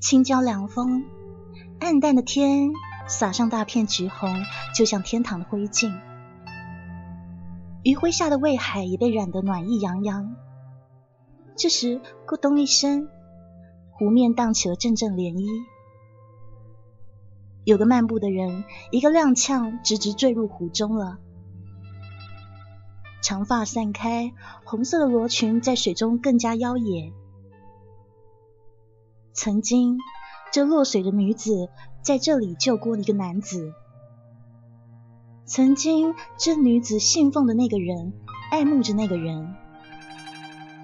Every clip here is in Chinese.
青椒凉风，暗淡的天洒上大片橘红，就像天堂的灰烬。余晖下的魏海也被染得暖意洋洋。这时，咕咚一声，湖面荡起了阵阵涟漪。有个漫步的人，一个踉跄，直直坠入湖中了。长发散开，红色的罗裙在水中更加妖冶。曾经，这落水的女子在这里救过一个男子。曾经，这女子信奉的那个人，爱慕着那个人。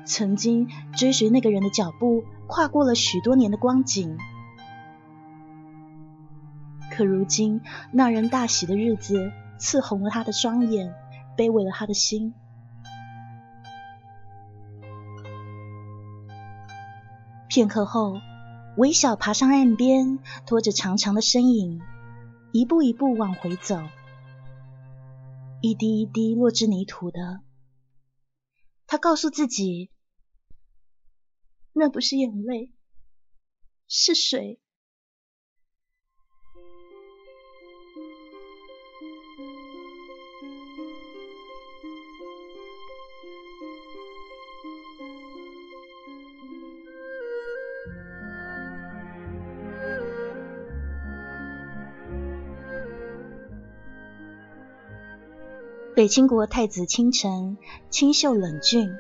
曾经，追随那个人的脚步，跨过了许多年的光景。可如今，那人大喜的日子，刺红了他的双眼，卑微了他的心。片刻后，微笑爬上岸边，拖着长长的身影，一步一步往回走。一滴一滴落至泥土的，他告诉自己，那不是眼泪，是水。北清国太子清晨，清秀冷峻，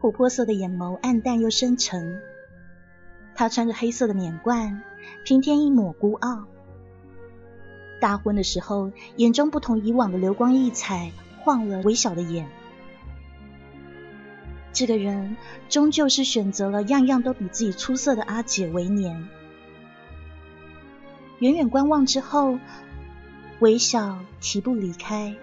琥珀色的眼眸暗淡又深沉。他穿着黑色的冕冠，平添一抹孤傲。大婚的时候，眼中不同以往的流光溢彩，晃了微小的眼。这个人终究是选择了样样都比自己出色的阿姐为年。远远观望之后，微笑提步离开。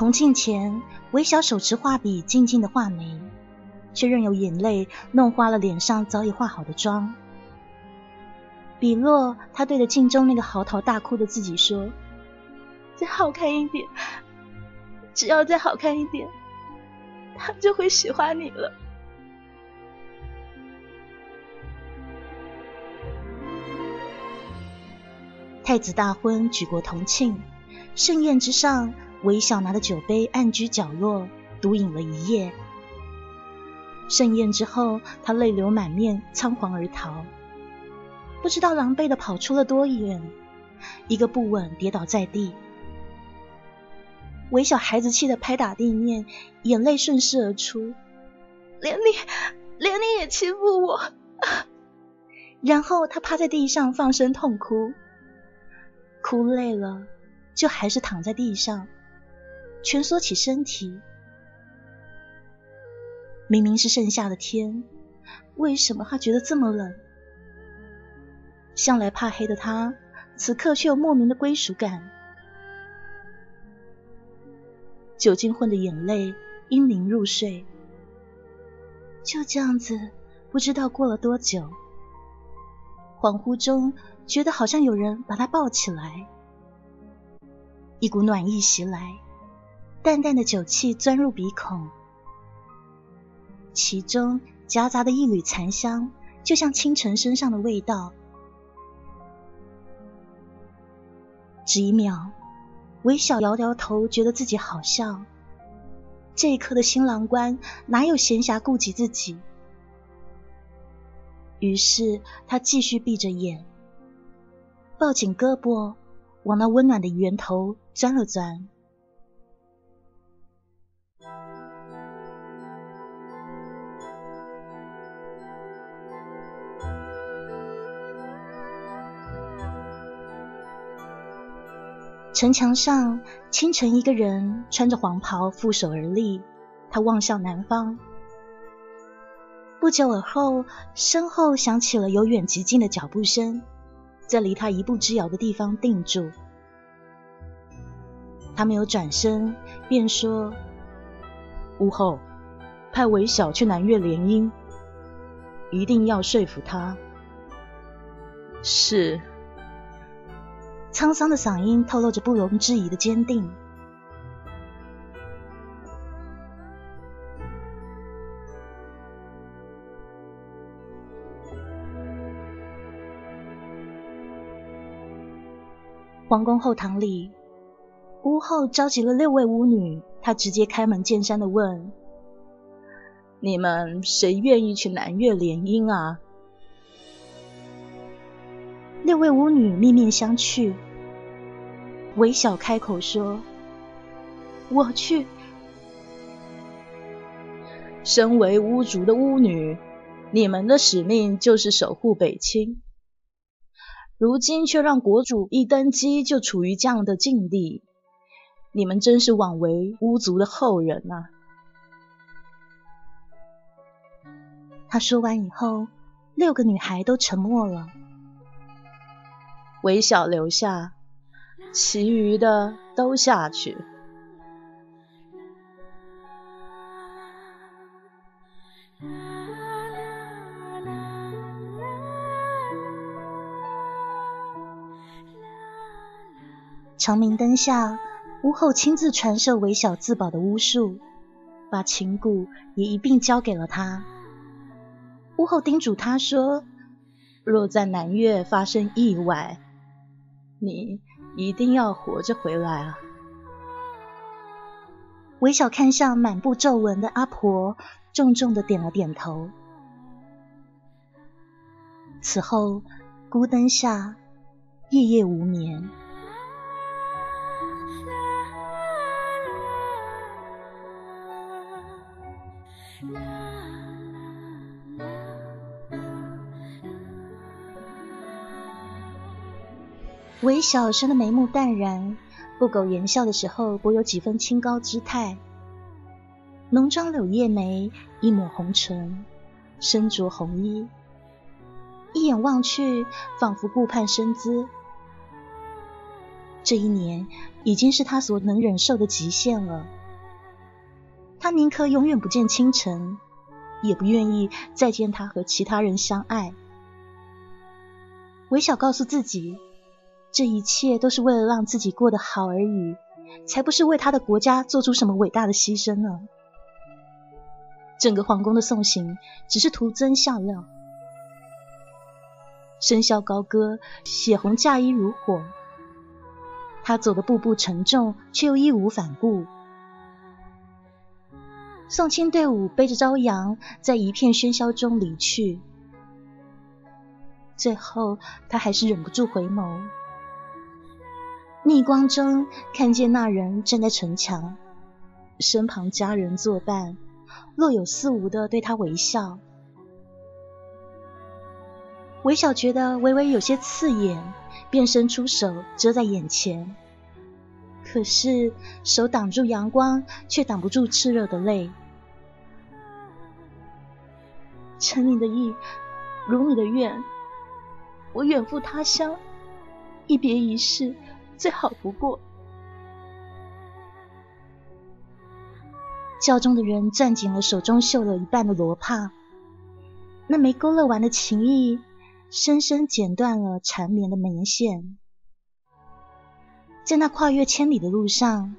同庆前，韦小手持画笔，静静的画眉，却任由眼泪弄花了脸上早已画好的妆。笔落，他对着镜中那个嚎啕大哭的自己说：“再好看一点，只要再好看一点，他就会喜欢你了。”太子大婚，举国同庆，盛宴之上。韦小拿着酒杯，暗居角落，独饮了一夜。盛宴之后，他泪流满面，仓皇而逃。不知道狼狈的跑出了多远，一个不稳，跌倒在地。韦小孩子气的拍打地面，眼泪顺势而出。连你，连你也欺负我！然后他趴在地上放声痛哭，哭累了，就还是躺在地上。蜷缩起身体，明明是盛夏的天，为什么他觉得这么冷？向来怕黑的他，此刻却有莫名的归属感。酒精混的眼泪，因凝入睡。就这样子，不知道过了多久，恍惚中觉得好像有人把他抱起来，一股暖意袭来。淡淡的酒气钻入鼻孔，其中夹杂的一缕残香，就像清晨身上的味道。只一秒，微笑摇摇头，觉得自己好笑。这一刻的新郎官哪有闲暇顾及自己？于是他继续闭着眼，抱紧胳膊，往那温暖的源头钻了钻。城墙上，清晨一个人穿着黄袍负手而立，他望向南方。不久而后，身后响起了由远及近的脚步声，在离他一步之遥的地方定住。他没有转身，便说：“屋后，派韦小去南岳联姻，一定要说服他。”是。沧桑的嗓音透露着不容置疑的坚定。皇宫后堂里，屋后召集了六位巫女，她直接开门见山的问：“你们谁愿意去南岳联姻啊？”六位巫女面面相觑，韦小开口说：“我去。”身为巫族的巫女，你们的使命就是守护北清。如今却让国主一登基就处于这样的境地，你们真是枉为巫族的后人呐！他说完以后，六个女孩都沉默了。韦小留下，其余的都下去。长明灯下，屋后亲自传授韦小自保的巫术，把琴鼓也一并交给了他。屋后叮嘱他说：“若在南岳发生意外，”你一定要活着回来啊！韦小看向满布皱纹的阿婆，重重的点了点头。此后，孤灯下，夜夜无眠。韦小生的眉目淡然，不苟言笑的时候，颇有几分清高姿态。浓妆柳叶眉，一抹红唇，身着红衣，一眼望去，仿佛顾盼生姿。这一年已经是他所能忍受的极限了。他宁可永远不见清晨，也不愿意再见他和其他人相爱。韦小告诉自己。这一切都是为了让自己过得好而已，才不是为他的国家做出什么伟大的牺牲呢。整个皇宫的送行只是徒增笑料，笙箫高歌，血红嫁衣如火。他走的步步沉重，却又义无反顾。送亲队伍背着朝阳，在一片喧嚣中离去。最后，他还是忍不住回眸。逆光中看见那人站在城墙，身旁家人作伴，若有似无的对他微笑。韦小觉得微微有些刺眼，便伸出手遮在眼前，可是手挡住阳光，却挡不住炽热的泪。承你的意，如你的愿，我远赴他乡，一别一世。最好不过。教中的人攥紧了手中绣了一半的罗帕，那没勾勒完的情意，深深剪断了缠绵的眉线。在那跨越千里的路上，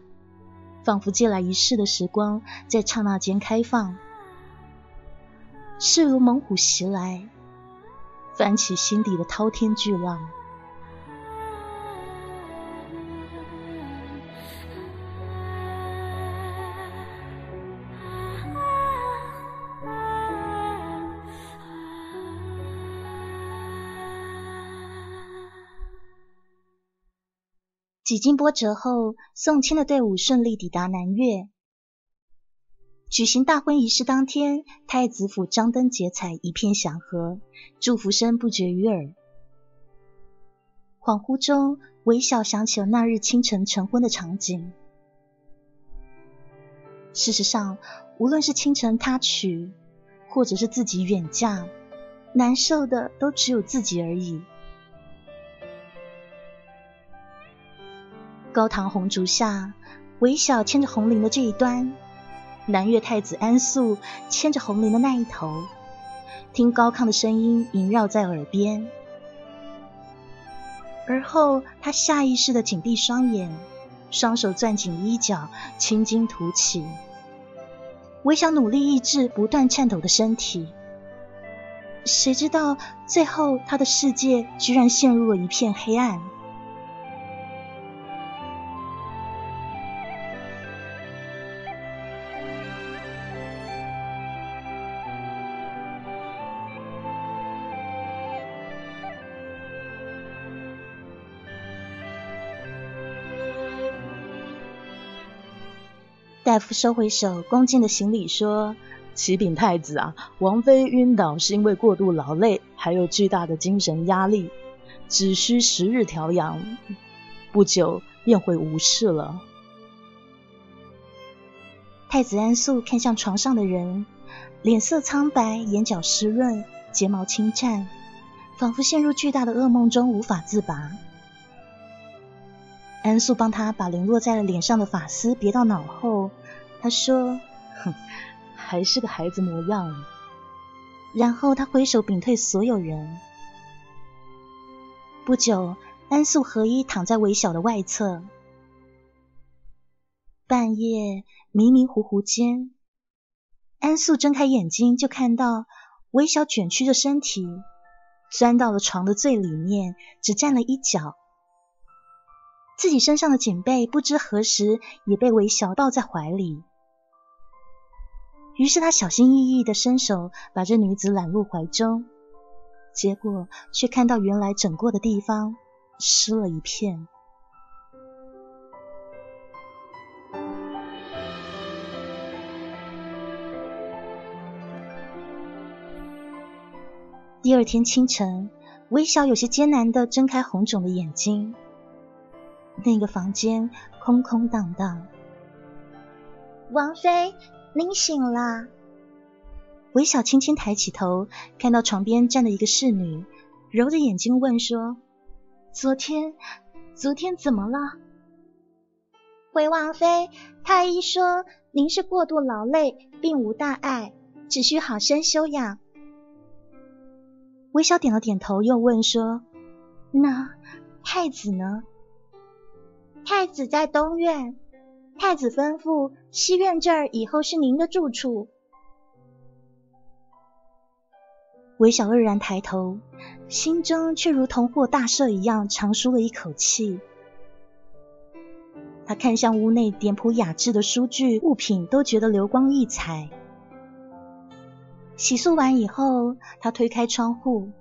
仿佛借来一世的时光，在刹那间开放，势如猛虎袭来，翻起心底的滔天巨浪。几经波折后，送亲的队伍顺利抵达南岳。举行大婚仪式当天，太子府张灯结彩，一片祥和，祝福声不绝于耳。恍惚中，微笑想起了那日清晨成婚的场景。事实上，无论是清晨他娶，或者是自己远嫁，难受的都只有自己而已。高堂红烛下，韦小牵着红绫的这一端，南越太子安素牵着红绫的那一头，听高亢的声音萦绕在耳边。而后，他下意识的紧闭双眼，双手攥紧衣角，青筋凸起。韦小努力抑制不断颤抖的身体，谁知道最后他的世界居然陷入了一片黑暗。大夫收回手，恭敬的行礼说：“启禀太子啊，王妃晕倒是因为过度劳累，还有巨大的精神压力，只需十日调养，不久便会无事了。”太子安素看向床上的人，脸色苍白，眼角湿润，睫毛轻颤，仿佛陷入巨大的噩梦中无法自拔。安素帮他把零落在了脸上的发丝别到脑后，他说：“哼，还是个孩子模样。”然后他挥手屏退所有人。不久，安素合衣躺在韦小的外侧。半夜迷迷糊糊间，安素睁开眼睛，就看到韦小卷曲着身体，钻到了床的最里面，只站了一角。自己身上的锦被不知何时也被韦小抱在怀里，于是他小心翼翼的伸手把这女子揽入怀中，结果却看到原来整过的地方湿了一片。第二天清晨，微小有些艰难的睁开红肿的眼睛。那个房间空空荡荡。王妃，您醒了。韦小轻轻抬起头，看到床边站的一个侍女，揉着眼睛问说：“昨天，昨天怎么了？”回王妃，太医说您是过度劳累，并无大碍，只需好生休养。韦小点了点头，又问说：“那太子呢？”太子在东院，太子吩咐西院这儿以后是您的住处。韦小愕然抬头，心中却如同获大赦一样长舒了一口气。他看向屋内简朴雅致的书具物品，都觉得流光溢彩。洗漱完以后，他推开窗户，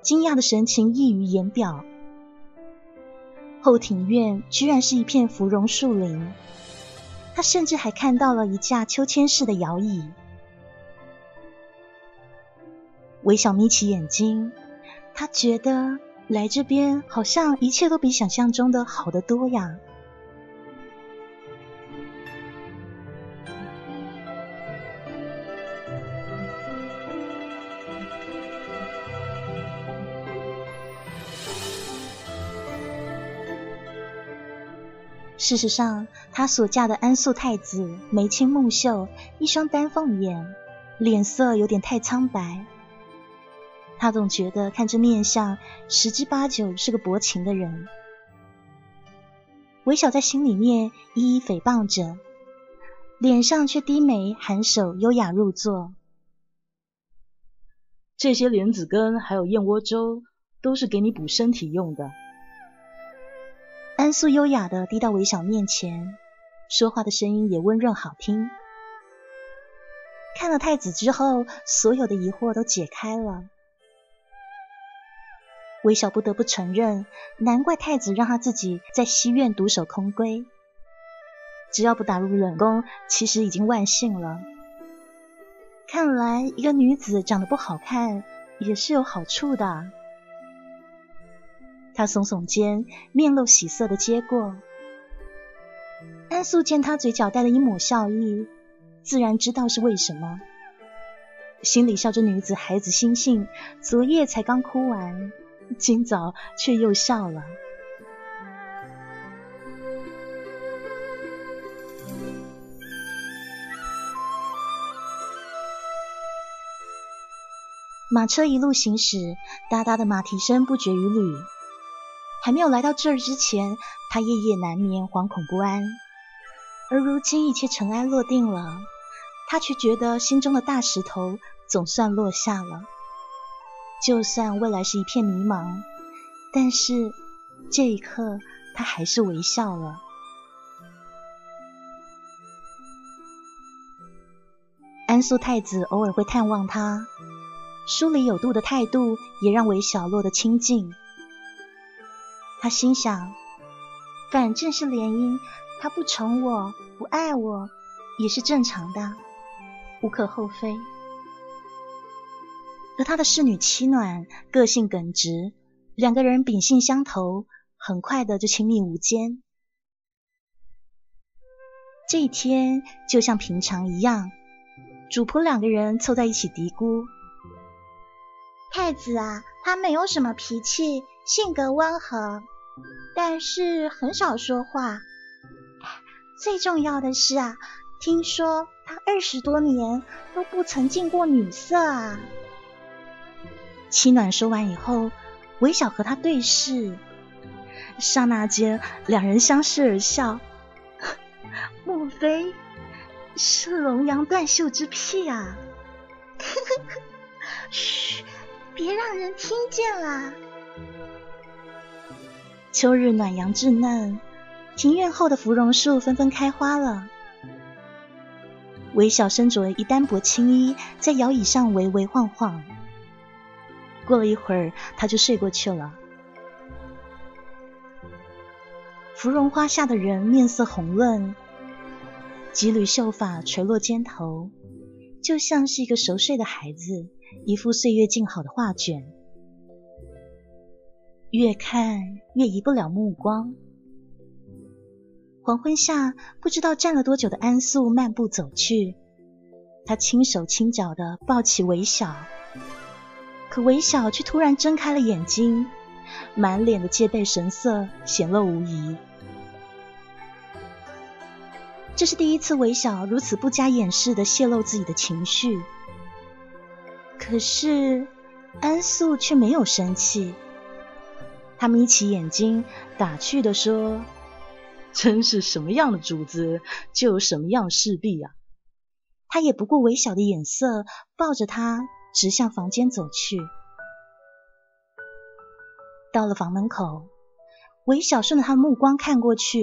惊讶的神情溢于言表。后庭院居然是一片芙蓉树林，他甚至还看到了一架秋千式的摇椅。微笑眯起眼睛，他觉得来这边好像一切都比想象中的好得多呀。事实上，她所嫁的安素太子眉清目秀，一双丹凤眼，脸色有点太苍白。他总觉得看这面相，十之八九是个薄情的人。韦小在心里面一一诽谤着，脸上却低眉含首，优雅入座。这些莲子羹还有燕窝粥，都是给你补身体用的。安素优雅的低到韦小面前，说话的声音也温润好听。看了太子之后，所有的疑惑都解开了。韦小不得不承认，难怪太子让他自己在西院独守空闺，只要不打入冷宫，其实已经万幸了。看来一个女子长得不好看，也是有好处的。他耸耸肩，面露喜色的接过。安素见他嘴角带了一抹笑意，自然知道是为什么，心里笑这女子孩子心性，昨夜才刚哭完，今早却又笑了。马车一路行驶，哒哒的马蹄声不绝于缕。还没有来到这儿之前，他夜夜难眠，惶恐不安。而如今一切尘埃落定了，他却觉得心中的大石头总算落下了。就算未来是一片迷茫，但是这一刻他还是微笑了。安素太子偶尔会探望他。疏离有度的态度也让韦小洛的清静。他心想，反正是联姻，他不宠我、不爱我也是正常的，无可厚非。而他的侍女妻暖个性耿直，两个人秉性相投，很快的就亲密无间。这一天就像平常一样，主仆两个人凑在一起嘀咕。太子啊，他没有什么脾气，性格温和，但是很少说话。最重要的是啊，听说他二十多年都不曾近过女色啊。七暖说完以后，微笑和他对视，刹那间两人相视而笑。莫非是龙阳断袖之癖啊？嘘。别让人听见啦！秋日暖阳稚嫩，庭院后的芙蓉树纷纷开花了。韦小身着一单薄青衣，在摇椅上微微晃晃。过了一会儿，他就睡过去了。芙蓉花下的人面色红润，几缕秀发垂落肩头，就像是一个熟睡的孩子。一幅岁月静好的画卷，越看越移不了目光。黄昏下，不知道站了多久的安素漫步走去，他轻手轻脚的抱起韦小，可韦小却突然睁开了眼睛，满脸的戒备神色显露无遗。这是第一次韦小如此不加掩饰的泄露自己的情绪。可是安素却没有生气，他眯起眼睛，打趣的说：“真是什么样的主子，就有什么样的势必啊！”他也不顾韦小的眼色，抱着他直向房间走去。到了房门口，韦小顺着他的目光看过去，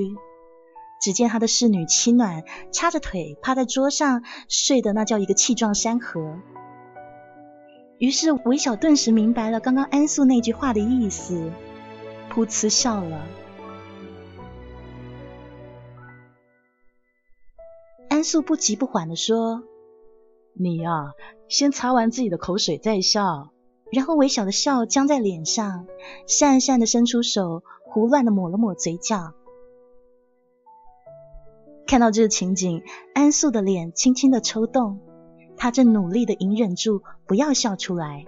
只见他的侍女七暖叉着腿趴在桌上，睡得那叫一个气壮山河。于是韦小顿时明白了刚刚安素那句话的意思，噗呲笑了。安素不急不缓的说：“你呀，先擦完自己的口水再笑。”然后微小的笑僵在脸上，讪讪的伸出手，胡乱的抹了抹嘴角。看到这个情景，安素的脸轻轻的抽动。他正努力的隐忍住，不要笑出来。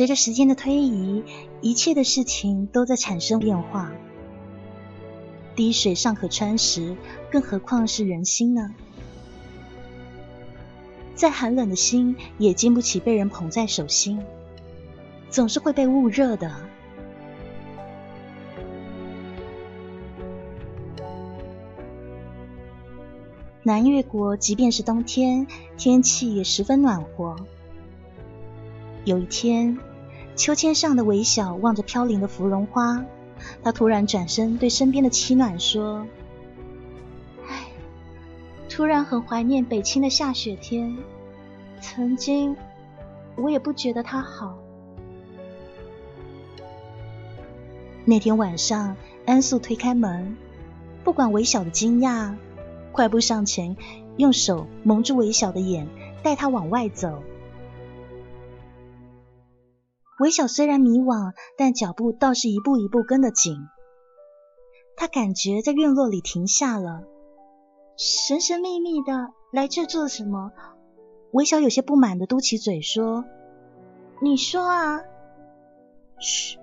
随着时间的推移，一切的事情都在产生变化。滴水尚可穿石，更何况是人心呢？再寒冷的心也经不起被人捧在手心，总是会被捂热的。南越国即便是冬天，天气也十分暖和。有一天，秋千上的韦小望着飘零的芙蓉花。他突然转身对身边的七暖说：“唉，突然很怀念北清的下雪天。曾经我也不觉得它好，那天晚上，安素推开门，不管韦小的惊讶，快步上前，用手蒙住韦小的眼，带他往外走。韦小虽然迷惘，但脚步倒是一步一步跟得紧。他感觉在院落里停下了，神神秘秘的来这做什么？韦小有些不满的嘟起嘴说：“你说啊。”嘘。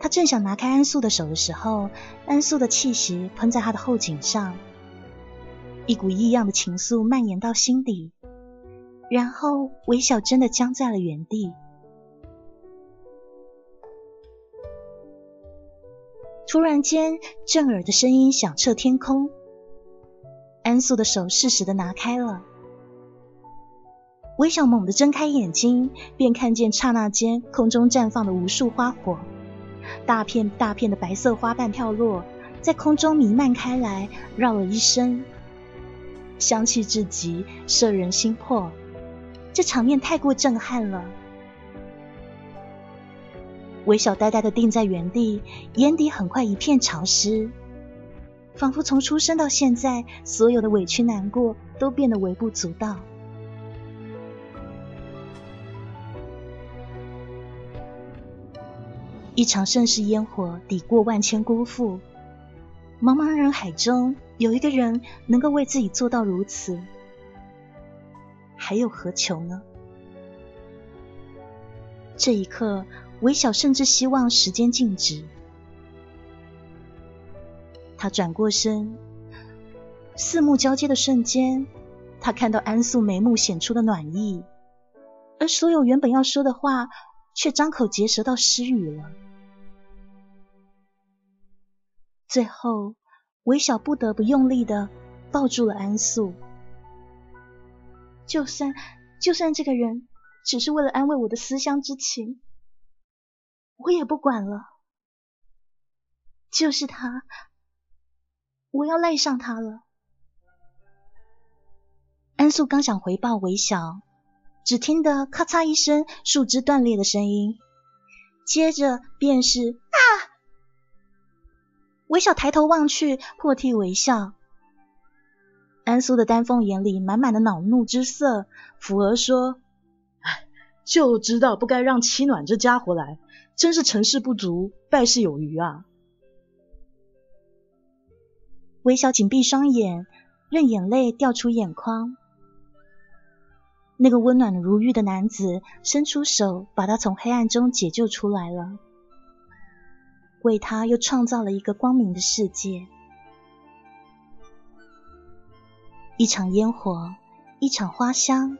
他正想拿开安素的手的时候，安素的气息喷在他的后颈上，一股异样的情愫蔓延到心底，然后韦小真的僵在了原地。突然间，震耳的声音响彻天空，安素的手适时的拿开了。韦小猛地睁开眼睛，便看见刹那间空中绽放的无数花火。大片大片的白色花瓣飘落，在空中弥漫开来，绕了一身，香气至极，摄人心魄。这场面太过震撼了。微笑呆呆的定在原地，眼底很快一片潮湿，仿佛从出生到现在，所有的委屈难过都变得微不足道。一场盛世烟火抵过万千辜负，茫茫人海中有一个人能够为自己做到如此，还有何求呢？这一刻，韦小甚至希望时间静止。他转过身，四目交接的瞬间，他看到安素眉目显出的暖意，而所有原本要说的话，却张口结舌到失语了。最后，韦小不得不用力的抱住了安素。就算就算这个人只是为了安慰我的思乡之情，我也不管了。就是他，我要赖上他了。安素刚想回报韦小，只听得咔嚓一声树枝断裂的声音，接着便是啊！韦小抬头望去，破涕为笑。安苏的丹凤眼里满满的恼怒之色，抚额说：“，就知道不该让七暖这家伙来，真是成事不足败事有余啊！”韦小紧闭双眼，任眼泪掉出眼眶。那个温暖如玉的男子伸出手，把他从黑暗中解救出来了。为他又创造了一个光明的世界。一场烟火，一场花香，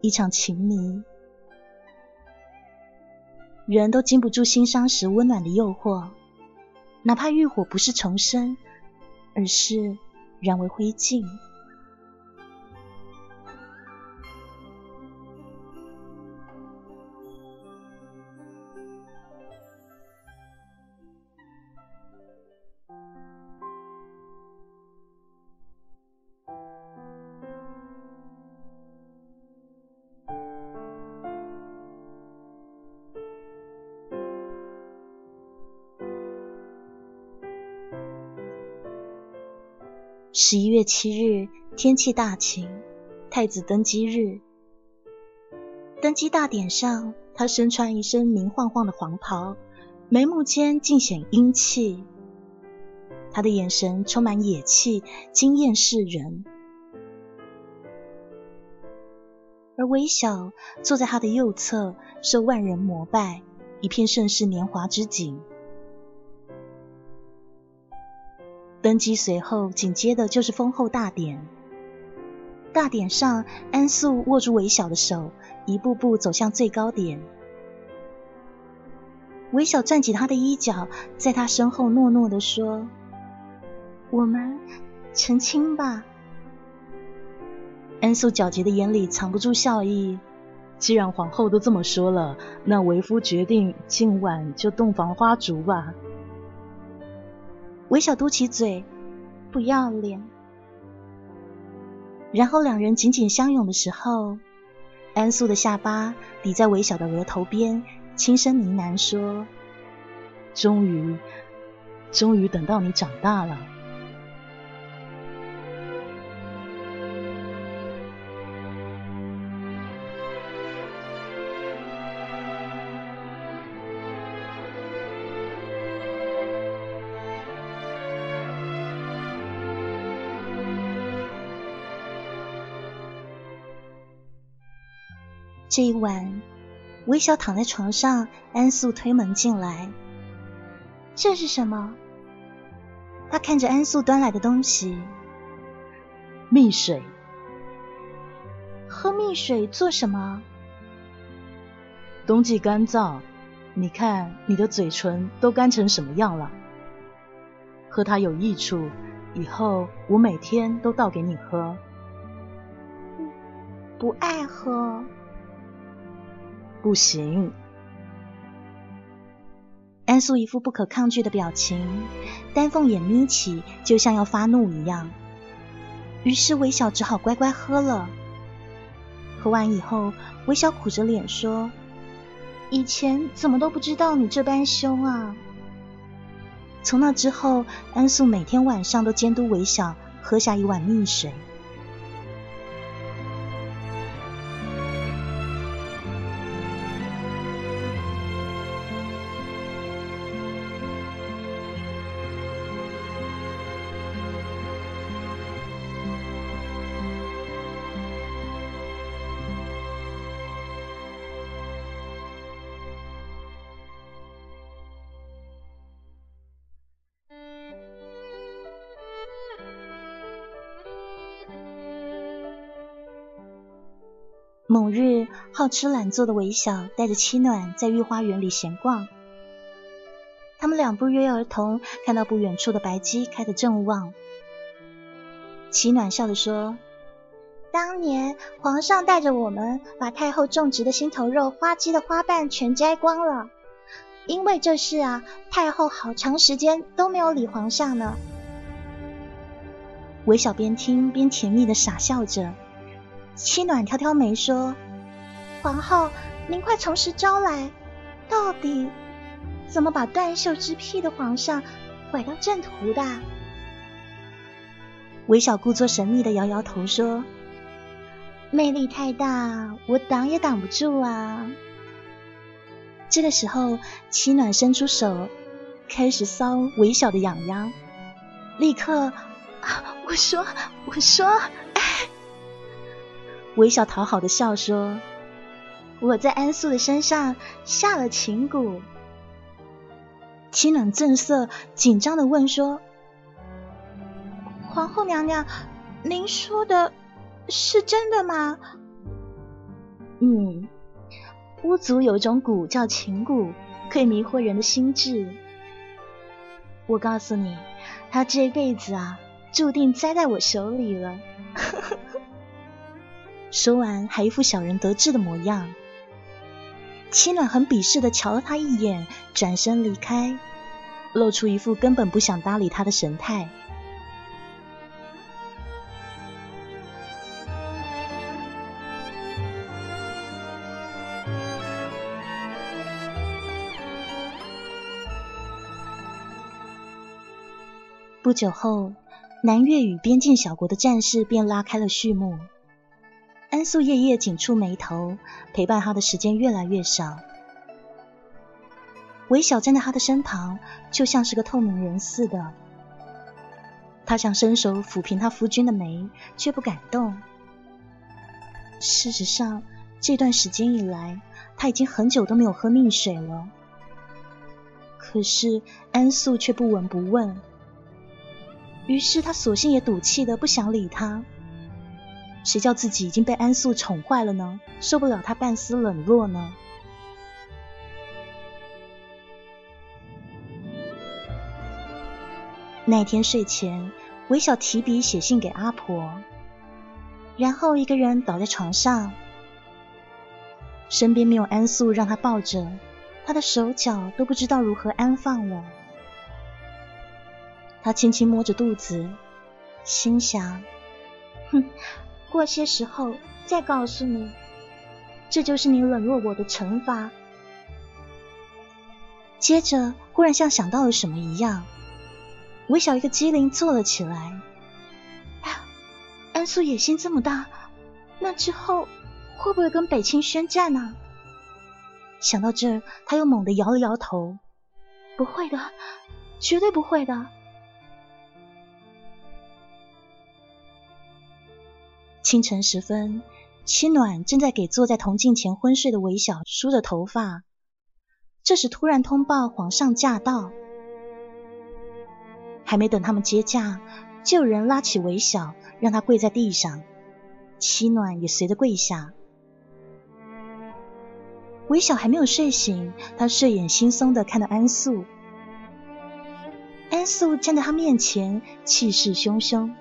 一场情迷，人都经不住心伤时温暖的诱惑，哪怕欲火不是重生，而是燃为灰烬。十一月七日，天气大晴，太子登基日。登基大典上，他身穿一身明晃晃的黄袍，眉目间尽显英气。他的眼神充满野气，惊艳世人。而微小坐在他的右侧，受万人膜拜，一片盛世年华之景。登基随后，紧接的就是封后大典。大典上，安素握住韦小的手，一步步走向最高点。韦小攥起他的衣角，在他身后诺诺的说：“我们成亲吧。”安素皎洁的眼里藏不住笑意。既然皇后都这么说了，那为夫决定今晚就洞房花烛吧。微笑嘟起嘴，不要脸。然后两人紧紧相拥的时候，安素的下巴抵在微小的额头边，轻声呢喃说：“终于，终于等到你长大了。这一晚，微笑躺在床上，安素推门进来。这是什么？他看着安素端来的东西，蜜水。喝蜜水做什么？冬季干燥，你看你的嘴唇都干成什么样了？喝它有益处，以后我每天都倒给你喝。不爱喝。不行。安素一副不可抗拒的表情，丹凤眼眯起，就像要发怒一样。于是微笑只好乖乖喝了。喝完以后，微笑苦着脸说：“以前怎么都不知道你这般凶啊！”从那之后，安素每天晚上都监督韦小喝下一碗蜜水。某日，好吃懒做的韦小带着七暖在御花园里闲逛。他们俩不约而同看到不远处的白鸡开得正旺。七暖笑着说：“当年皇上带着我们把太后种植的心头肉花鸡的花瓣全摘光了，因为这事啊，太后好长时间都没有理皇上呢。”韦小边听边甜蜜的傻笑着。七暖挑挑眉说：“皇后，您快从实招来，到底怎么把断袖之癖的皇上拐到正途的？”韦小故作神秘的摇摇头说：“魅力太大，我挡也挡不住啊。”这个时候，七暖伸出手，开始搔韦小的痒痒，立刻，我说，我说。微笑讨好的笑说：“我在安素的身上下了情蛊。”清冷正色，紧张的问说：“皇后娘娘，您说的是真的吗？”“嗯，巫族有一种蛊叫情蛊，可以迷惑人的心智。我告诉你，他这辈子啊，注定栽在我手里了。”说完，还一副小人得志的模样。青暖很鄙视的瞧了他一眼，转身离开，露出一副根本不想搭理他的神态。不久后，南越与边境小国的战事便拉开了序幕。安素夜夜紧蹙眉头，陪伴他的时间越来越少。韦小站在他的身旁，就像是个透明人似的。他想伸手抚平他夫君的眉，却不敢动。事实上，这段时间以来，他已经很久都没有喝蜜水了。可是安素却不闻不问，于是他索性也赌气的不想理他。谁叫自己已经被安素宠坏了呢？受不了他半丝冷落呢？那天睡前，韦小提笔写信给阿婆，然后一个人倒在床上，身边没有安素让他抱着，他的手脚都不知道如何安放了。他轻轻摸着肚子，心想：哼。过些时候再告诉你，这就是你冷落我的惩罚。接着忽然像想到了什么一样，微小一个机灵坐了起来。安素野心这么大，那之后会不会跟北清宣战呢？想到这，他又猛地摇了摇头：“不会的，绝对不会的。”清晨时分，七暖正在给坐在铜镜前昏睡的韦小梳着头发。这时突然通报皇上驾到，还没等他们接驾，就有人拉起韦小，让他跪在地上。七暖也随着跪下。韦小还没有睡醒，他睡眼惺忪的看到安素。安素站在他面前，气势汹汹。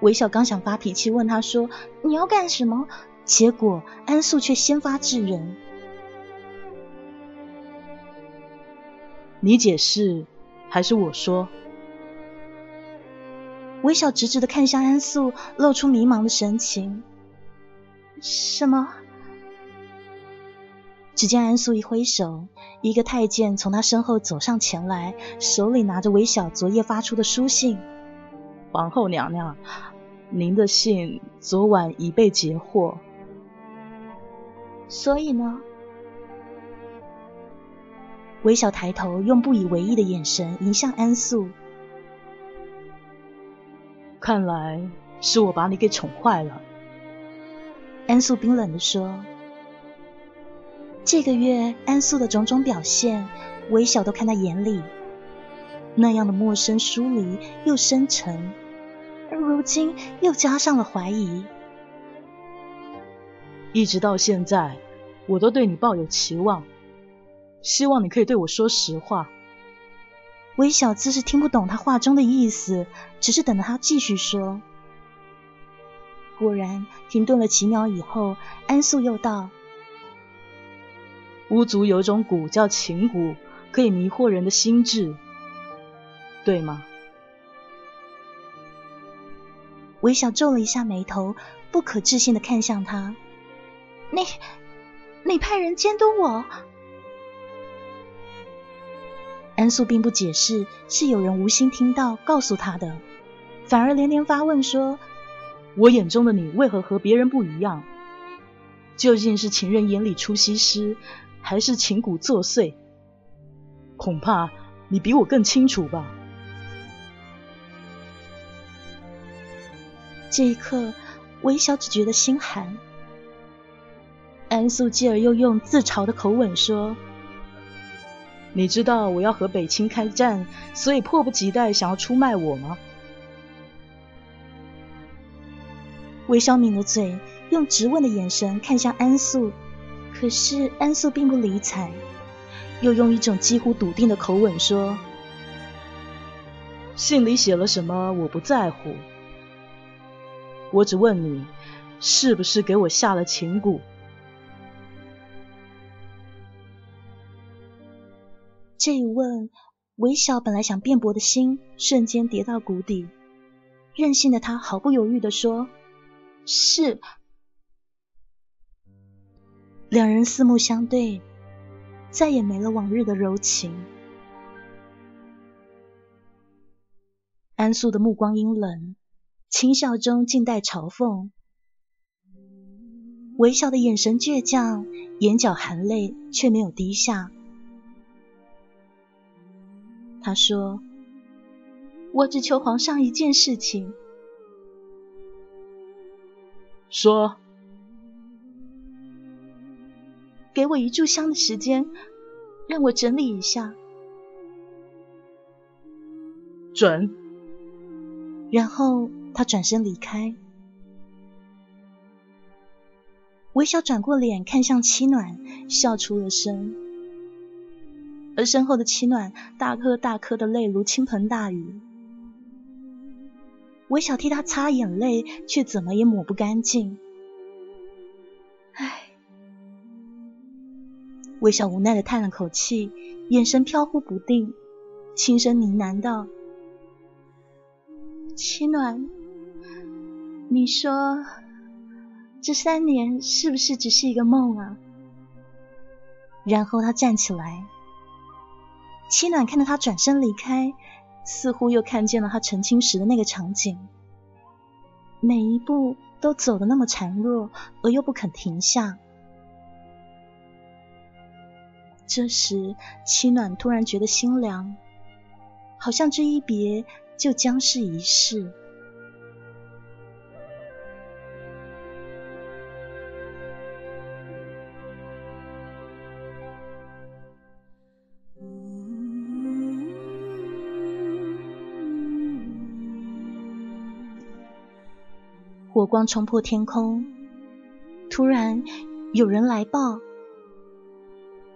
韦小刚想发脾气，问他说：“你要干什么？”结果安素却先发制人：“你解释还是我说？”韦小直直的看向安素，露出迷茫的神情。什么？只见安素一挥手，一个太监从他身后走上前来，手里拿着韦小昨夜发出的书信。皇后娘娘，您的信昨晚已被截获。所以呢？韦小抬头，用不以为意的眼神迎向安素。看来是我把你给宠坏了。安素冰冷地说：“这个月安素的种种表现，韦小都看在眼里。那样的陌生、疏离又深沉，而如今又加上了怀疑。一直到现在，我都对你抱有期望，希望你可以对我说实话。”韦小姿是听不懂他话中的意思，只是等着他继续说。果然，停顿了几秒以后，安素又道：“巫族有种蛊叫情蛊，可以迷惑人的心智，对吗？”微小皱了一下眉头，不可置信的看向他：“你，你派人监督我？”安素并不解释是有人无心听到告诉他的，反而连连发问说。我眼中的你为何和别人不一样？究竟是情人眼里出西施，还是情蛊作祟？恐怕你比我更清楚吧。这一刻，韦小只觉得心寒。安素继而又用自嘲的口吻说：“你知道我要和北清开战，所以迫不及待想要出卖我吗？”韦小抿了嘴，用质问的眼神看向安素，可是安素并不理睬，又用一种几乎笃定的口吻说：“信里写了什么，我不在乎。我只问你，是不是给我下了情蛊？”这一问，韦小本来想辩驳的心瞬间跌到谷底，任性的他毫不犹豫的说。是，两人四目相对，再也没了往日的柔情。安素的目光阴冷，轻笑中尽带嘲讽；微笑的眼神倔强，眼角含泪，却没有低下。他说：“我只求皇上一件事情。”说：“给我一炷香的时间，让我整理一下。”准。然后他转身离开。微笑转过脸看向七暖，笑出了声。而身后的七暖大颗大颗的泪如倾盆大雨。韦小替他擦眼泪，却怎么也抹不干净。唉，韦小无奈的叹了口气，眼神飘忽不定，轻声呢喃道：“七暖，你说这三年是不是只是一个梦啊？”然后他站起来，七暖看着他转身离开，似乎又看见了他成亲时的那个场景，每一步都走得那么孱弱，而又不肯停下。这时，七暖突然觉得心凉，好像这一别就将是一世。火光冲破天空，突然有人来报：“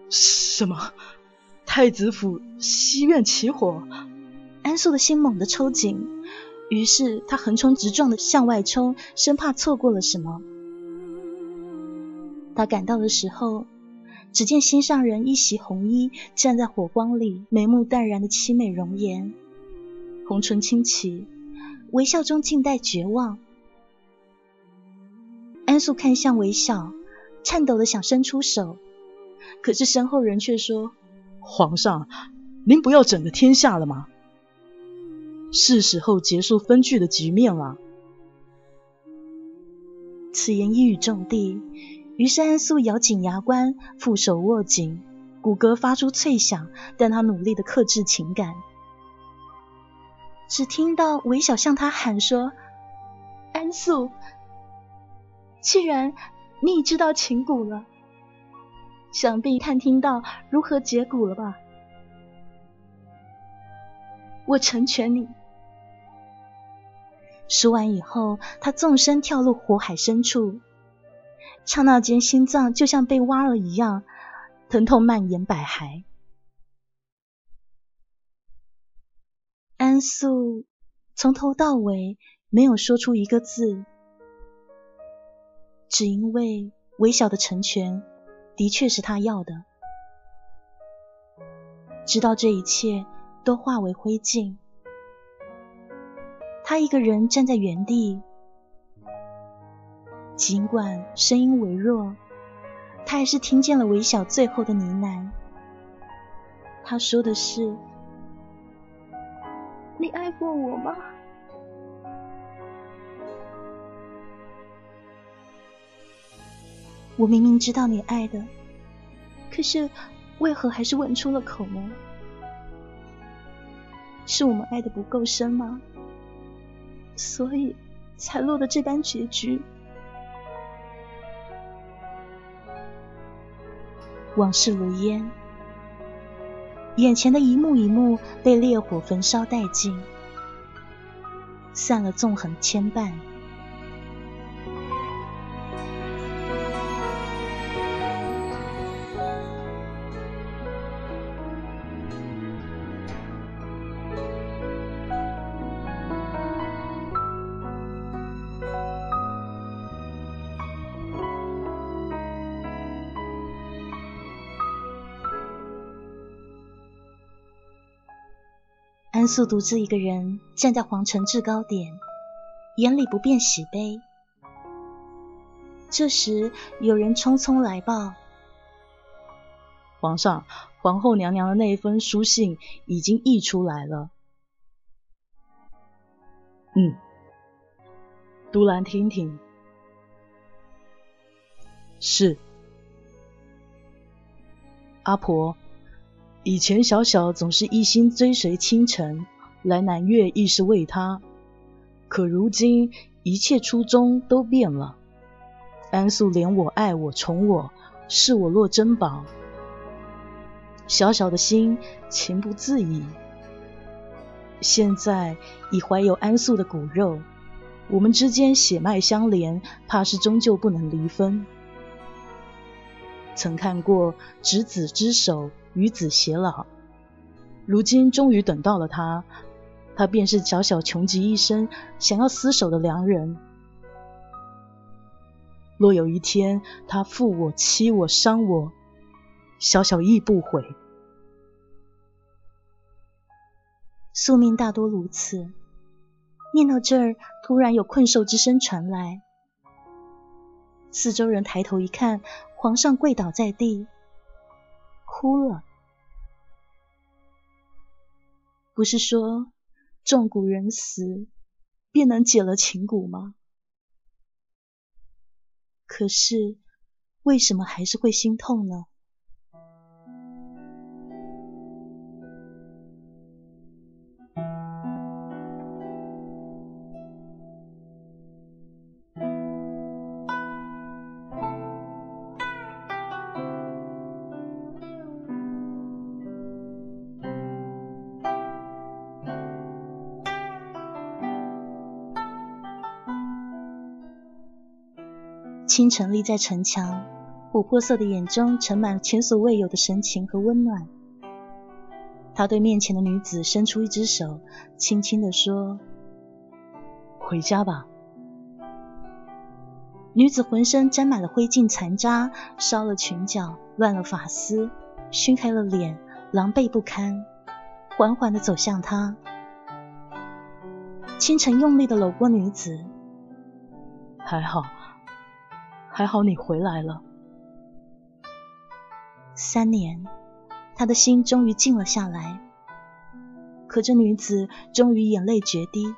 什么？太子府西院起火！”安素的心猛地抽紧，于是他横冲直撞的向外冲，生怕错过了什么。他赶到的时候，只见心上人一袭红衣站在火光里，眉目淡然的凄美容颜，红唇轻启，微笑中尽带绝望。安素看向韦小，颤抖的想伸出手，可是身后人却说：“皇上，您不要整个天下了吗？是时候结束分居的局面了。”此言一语中的，于是安素咬紧牙关，负手握紧，骨骼发出脆响，但他努力的克制情感，只听到韦小向他喊说：“安素。”既然你已知道情蛊了，想必探听到如何解蛊了吧？我成全你。说完以后，他纵身跳入火海深处，刹那间心脏就像被挖了一样，疼痛蔓延百骸。安素从头到尾没有说出一个字。只因为微小的成全，的确是他要的。直到这一切都化为灰烬，他一个人站在原地，尽管声音微弱，他还是听见了微小最后的呢喃。他说的是：“你爱过我吗？”我明明知道你爱的，可是为何还是问出了口呢？是我们爱的不够深吗？所以才落得这般结局。往事如烟，眼前的一幕一幕被烈火焚烧殆尽，散了纵横牵绊。素独自一个人站在皇城制高点，眼里不变喜悲。这时，有人匆匆来报：“皇上，皇后娘娘的那封书信已经译出来了。”嗯，读来听听。是，阿婆。以前小小总是一心追随倾城，来南岳亦是为他。可如今一切初衷都变了。安素怜我、爱我、宠我，视我若珍宝。小小的心情不自已。现在已怀有安素的骨肉，我们之间血脉相连，怕是终究不能离分。曾看过执子之手。与子偕老，如今终于等到了他，他便是小小穷极一生想要厮守的良人。若有一天他负我、欺我、伤我，小小亦不悔。宿命大多如此。念到这儿，突然有困兽之声传来，四周人抬头一看，皇上跪倒在地。哭了。不是说重骨人死，便能解了情蛊吗？可是为什么还是会心痛呢？清晨立在城墙，琥珀色的眼中盛满前所未有的神情和温暖。他对面前的女子伸出一只手，轻轻地说：“回家吧。”女子浑身沾满了灰烬残渣，烧了裙角，乱了发丝，熏黑了脸，狼狈不堪，缓缓地走向他。清晨用力地搂过女子，还好。还好你回来了。三年，他的心终于静了下来。可这女子终于眼泪决堤，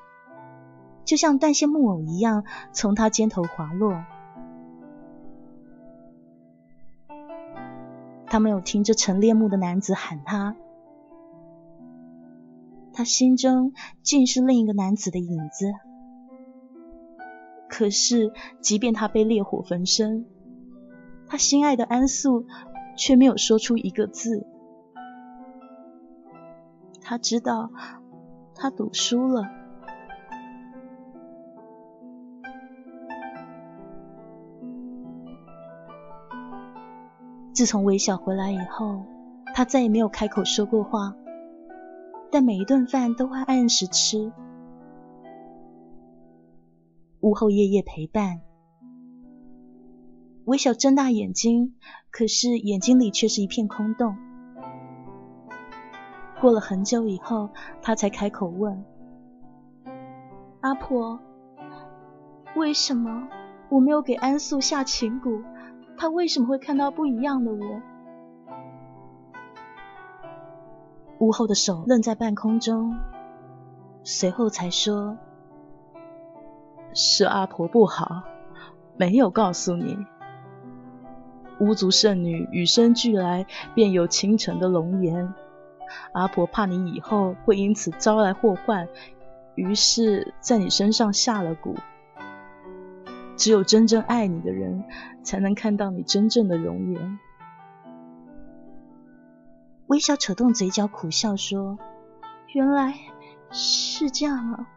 就像断线木偶一样，从他肩头滑落。他没有听这陈列木的男子喊他，他心中尽是另一个男子的影子。可是，即便他被烈火焚身，他心爱的安素却没有说出一个字。他知道，他赌输了。自从韦小回来以后，他再也没有开口说过话，但每一顿饭都会按时吃。屋后夜夜陪伴，微笑睁大眼睛，可是眼睛里却是一片空洞。过了很久以后，他才开口问：“阿婆，为什么我没有给安素下情蛊？他为什么会看到不一样的我？”屋后的手愣在半空中，随后才说。是阿婆不好，没有告诉你。巫族圣女与生俱来便有倾城的容颜，阿婆怕你以后会因此招来祸患，于是在你身上下了蛊。只有真正爱你的人，才能看到你真正的容颜。微笑扯动嘴角，苦笑说：“原来是这样啊。”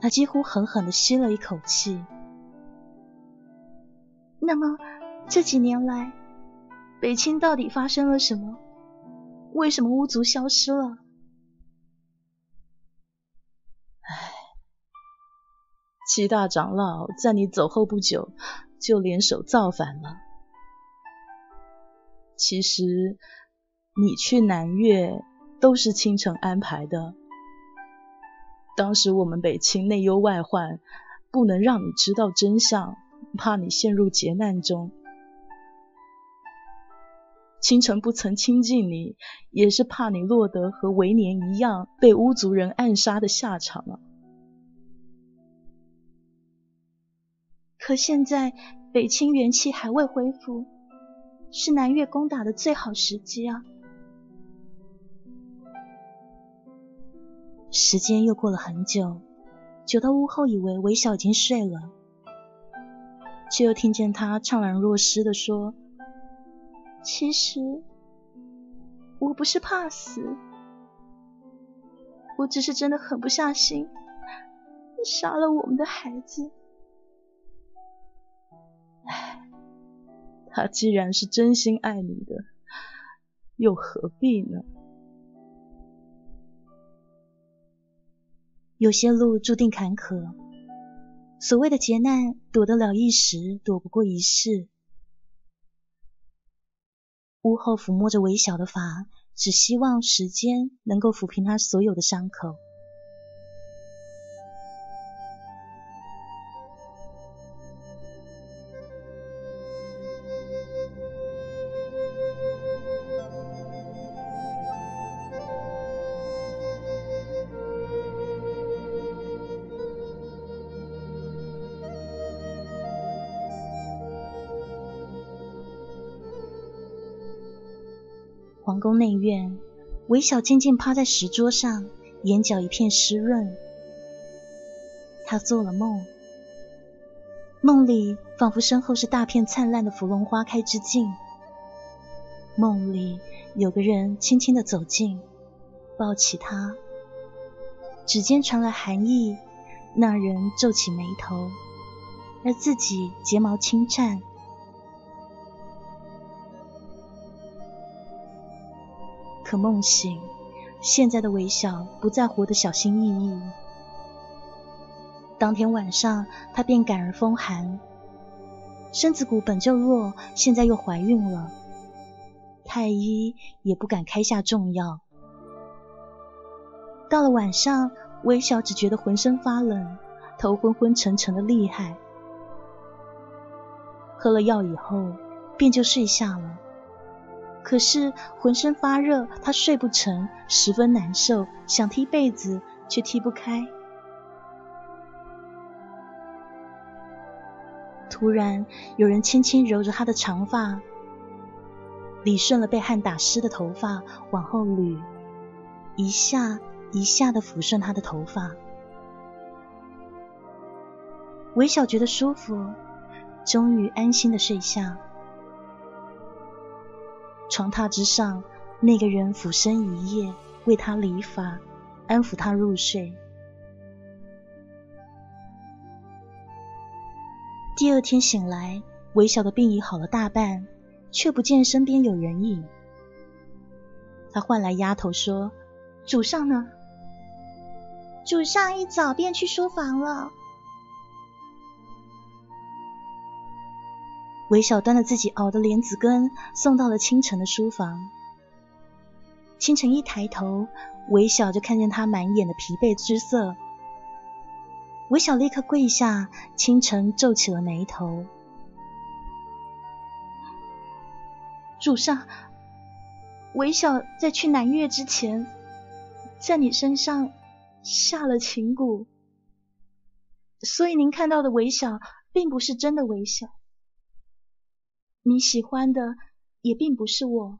他几乎狠狠地吸了一口气。那么这几年来，北清到底发生了什么？为什么巫族消失了？唉，七大长老在你走后不久就联手造反了。其实你去南越都是倾城安排的。当时我们北清内忧外患，不能让你知道真相，怕你陷入劫难中。清晨不曾亲近你，也是怕你落得和维年一样被巫族人暗杀的下场啊。可现在北清元气还未恢复，是南越攻打的最好时机啊。时间又过了很久，久到屋后以为韦小已经睡了，却又听见他怅然若失的说：“其实我不是怕死，我只是真的狠不下心杀了我们的孩子。唉，他既然是真心爱你的，又何必呢？”有些路注定坎坷，所谓的劫难，躲得了一时，躲不过一世。屋后抚摸着微小的发，只希望时间能够抚平他所有的伤口。宫内院，韦小静静趴在石桌上，眼角一片湿润。他做了梦，梦里仿佛身后是大片灿烂的芙蓉花开之境。梦里有个人轻轻的走近，抱起他，指尖传来寒意。那人皱起眉头，而自己睫毛轻颤。可梦醒，现在的微笑不再活得小心翼翼。当天晚上，她便感而风寒，身子骨本就弱，现在又怀孕了，太医也不敢开下重药。到了晚上，微笑只觉得浑身发冷，头昏昏沉沉的厉害。喝了药以后，便就睡下了。可是浑身发热，他睡不成，十分难受，想踢被子却踢不开。突然有人轻轻揉着他的长发，理顺了被汗打湿的头发，往后捋，一下一下的抚顺他的头发。韦小觉得舒服，终于安心的睡下。床榻之上，那个人俯身一夜，为他理发，安抚他入睡。第二天醒来，韦小的病已好了大半，却不见身边有人影。他唤来丫头说：“主上呢？”主上一早便去书房了。韦小端了自己熬的莲子羹，送到了清晨的书房。清晨一抬头，韦小就看见他满眼的疲惫之色。韦小立刻跪下，清晨皱起了眉头。主上，韦小在去南岳之前，在你身上下了情蛊，所以您看到的韦小，并不是真的韦小。你喜欢的也并不是我。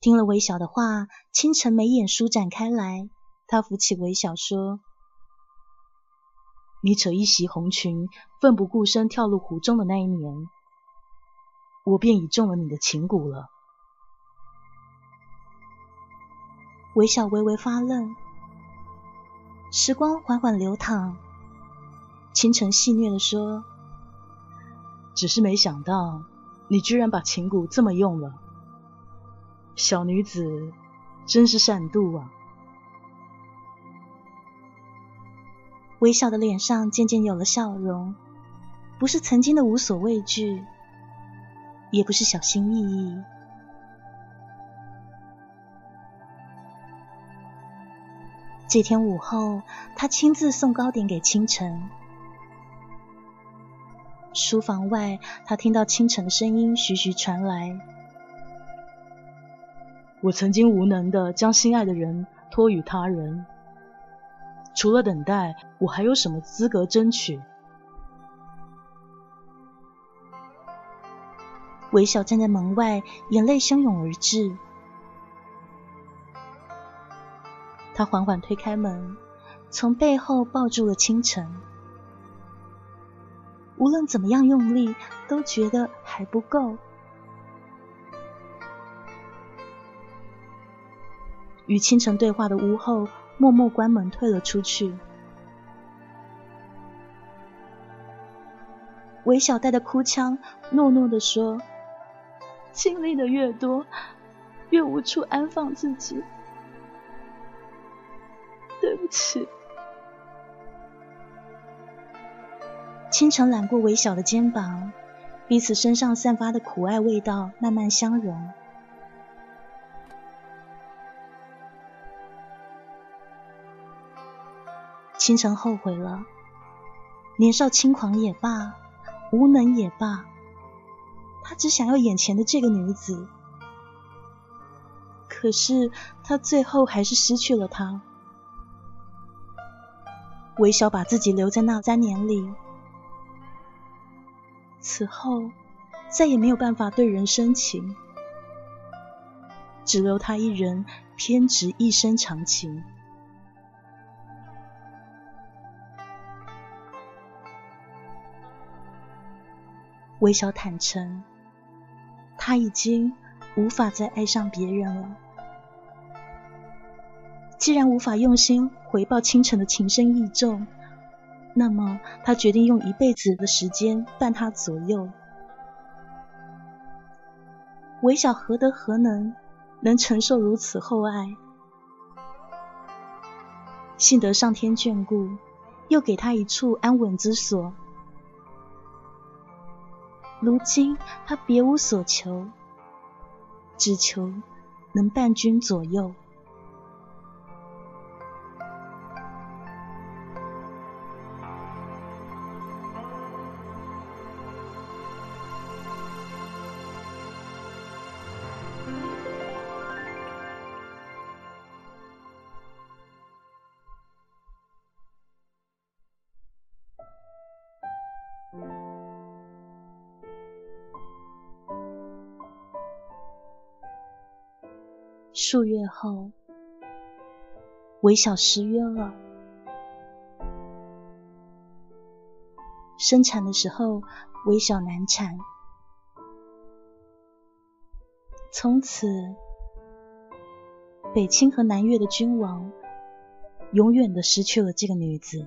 听了韦小的话，清晨眉眼舒展开来，他扶起韦小说：“你扯一袭红裙，奋不顾身跳入湖中的那一年，我便已中了你的情蛊了。”韦小微微发愣，时光缓缓流淌，清晨戏谑的说。只是没想到，你居然把琴鼓这么用了。小女子真是善妒啊！微笑的脸上渐渐有了笑容，不是曾经的无所畏惧，也不是小心翼翼。这天午后，他亲自送糕点给清晨。书房外，他听到清晨的声音徐徐传来。我曾经无能的将心爱的人托与他人，除了等待，我还有什么资格争取？韦小站在门外，眼泪汹涌而至。他缓缓推开门，从背后抱住了清晨。无论怎么样用力，都觉得还不够。与清晨对话的屋后默默关门退了出去。韦小带的哭腔，诺诺的说：“经历的越多，越无处安放自己。对不起。”清晨揽过韦小的肩膀，彼此身上散发的苦爱味道慢慢相融。清晨后悔了，年少轻狂也罢，无能也罢，他只想要眼前的这个女子。可是他最后还是失去了她。韦小把自己留在那三年里。此后再也没有办法对人深情。只留他一人偏执一生长情。微笑坦诚，他已经无法再爱上别人了。既然无法用心回报倾城的情深意重，那么他决定用一辈子的时间伴他左右。微小何德何能，能承受如此厚爱？幸得上天眷顾，又给他一处安稳之所。如今他别无所求，只求能伴君左右。数月后，韦小失约了。生产的时候，韦小难产，从此北清和南越的君王永远的失去了这个女子。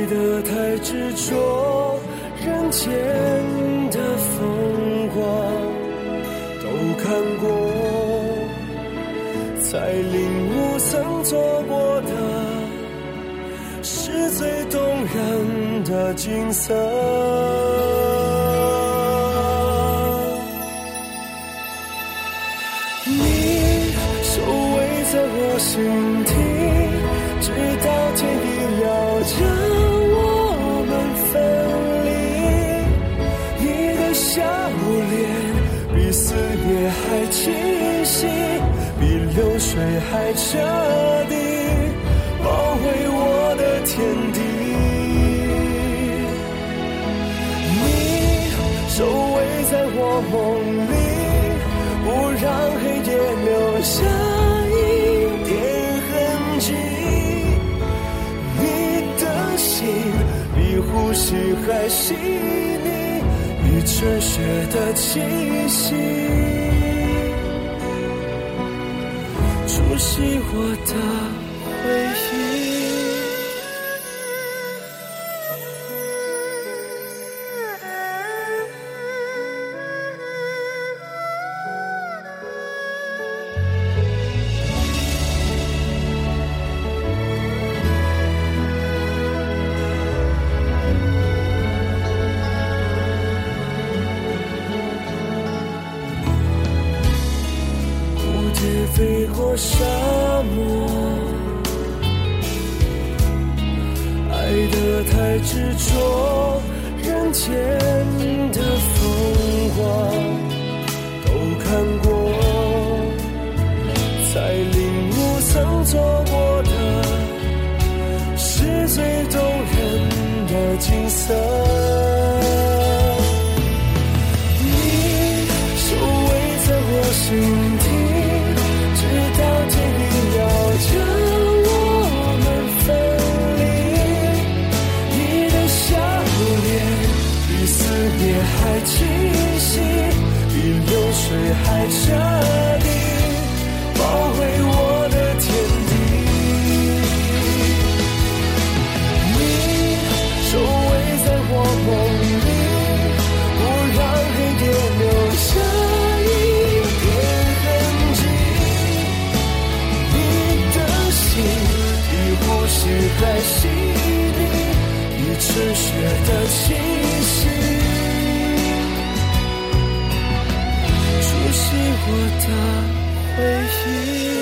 爱得太执着。人间的风光都看过，才领悟曾错过的是最动人的景色。你守卫在我心还彻底，包围我的天地。你守卫在我梦里，不让黑夜留下一点痕迹。你的心比呼吸还细腻，比春雪的气息。是我的爱得太执着，人间的风。光都看过，才领悟曾错过的是最动人的景色。你守卫在我心清晰，比流水还彻底，包围我的天地。你守卫在我梦里，不让黑夜留下一点痕迹。你的心比呼吸还细腻，比吃血的我的回忆。